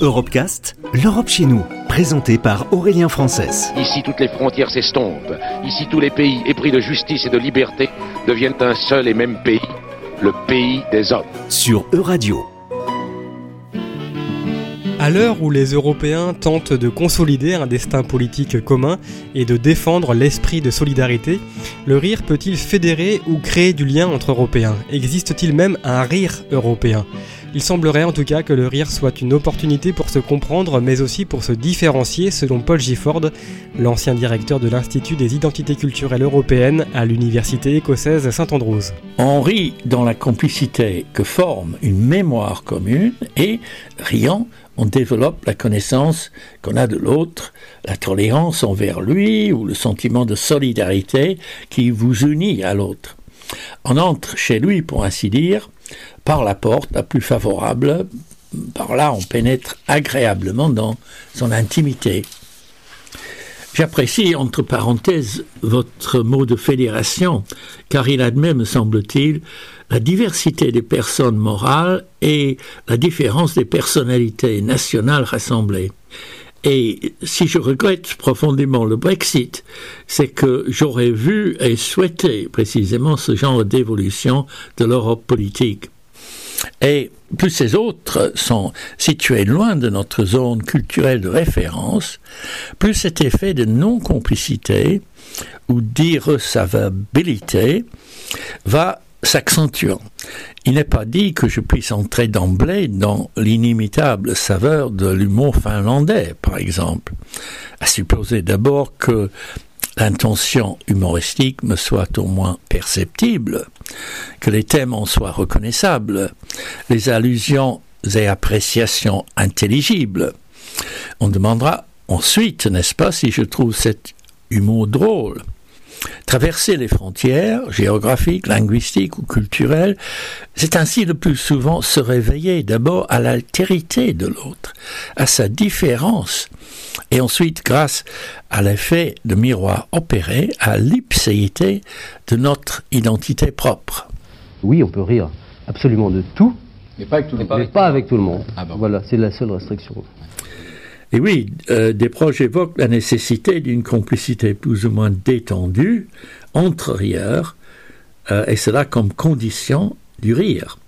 Europecast, l'Europe chez nous, présenté par Aurélien Frances. Ici, toutes les frontières s'estompent. Ici, tous les pays épris de justice et de liberté deviennent un seul et même pays, le pays des hommes. Sur Euradio. À l'heure où les Européens tentent de consolider un destin politique commun et de défendre l'esprit de solidarité, le rire peut-il fédérer ou créer du lien entre Européens? Existe-t-il même un rire européen? Il semblerait en tout cas que le rire soit une opportunité pour se comprendre, mais aussi pour se différencier, selon Paul Gifford, l'ancien directeur de l'Institut des identités culturelles européennes à l'Université écossaise Saint-Andrews. On rit dans la complicité que forme une mémoire commune et, riant, on développe la connaissance qu'on a de l'autre, la tolérance envers lui ou le sentiment de solidarité qui vous unit à l'autre. On entre chez lui, pour ainsi dire, par la porte la plus favorable. Par là, on pénètre agréablement dans son intimité. J'apprécie, entre parenthèses, votre mot de fédération, car il admet, me semble-t-il, la diversité des personnes morales et la différence des personnalités nationales rassemblées. Et si je regrette profondément le Brexit, c'est que j'aurais vu et souhaité précisément ce genre d'évolution de l'Europe politique. Et plus ces autres sont situés loin de notre zone culturelle de référence, plus cet effet de non-complicité ou d'irrecevabilité va s'accentuant. Il n'est pas dit que je puisse entrer d'emblée dans l'inimitable saveur de l'humour finlandais, par exemple, à supposer d'abord que l'intention humoristique me soit au moins perceptible, que les thèmes en soient reconnaissables, les allusions et appréciations intelligibles. On demandera ensuite, n'est-ce pas, si je trouve cet humour drôle. Traverser les frontières géographiques, linguistiques ou culturelles, c'est ainsi le plus souvent se réveiller d'abord à l'altérité de l'autre, à sa différence, et ensuite, grâce à l'effet de miroir opéré, à l'ipséité de notre identité propre. Oui, on peut rire absolument de tout, mais pas avec tout, mais pas avec tout le monde. Ah voilà, c'est la seule restriction. Et oui, euh, des proches évoquent la nécessité d'une complicité plus ou moins détendue entre rieurs, euh, et cela comme condition du rire.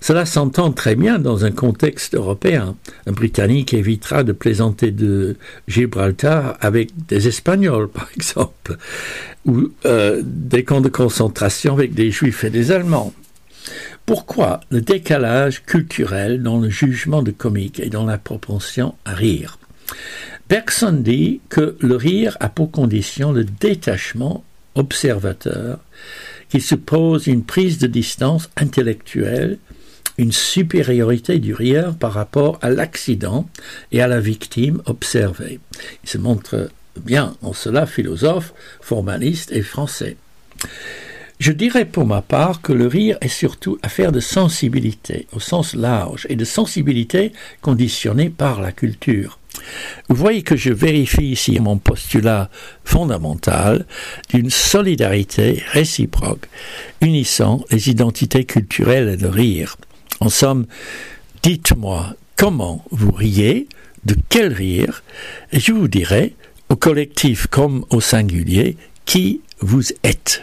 Cela s'entend très bien dans un contexte européen. Un Britannique évitera de plaisanter de Gibraltar avec des Espagnols, par exemple, ou euh, des camps de concentration avec des Juifs et des Allemands. Pourquoi le décalage culturel dans le jugement de comique et dans la propension à rire? Bergson dit que le rire a pour condition le détachement observateur qui suppose une prise de distance intellectuelle, une supériorité du rieur par rapport à l'accident et à la victime observée. Il se montre bien en cela philosophe, formaliste et français. Je dirais pour ma part que le rire est surtout affaire de sensibilité, au sens large, et de sensibilité conditionnée par la culture. Vous voyez que je vérifie ici mon postulat fondamental d'une solidarité réciproque unissant les identités culturelles et le rire. En somme, dites-moi comment vous riez, de quel rire, et je vous dirai, au collectif comme au singulier, qui vous êtes.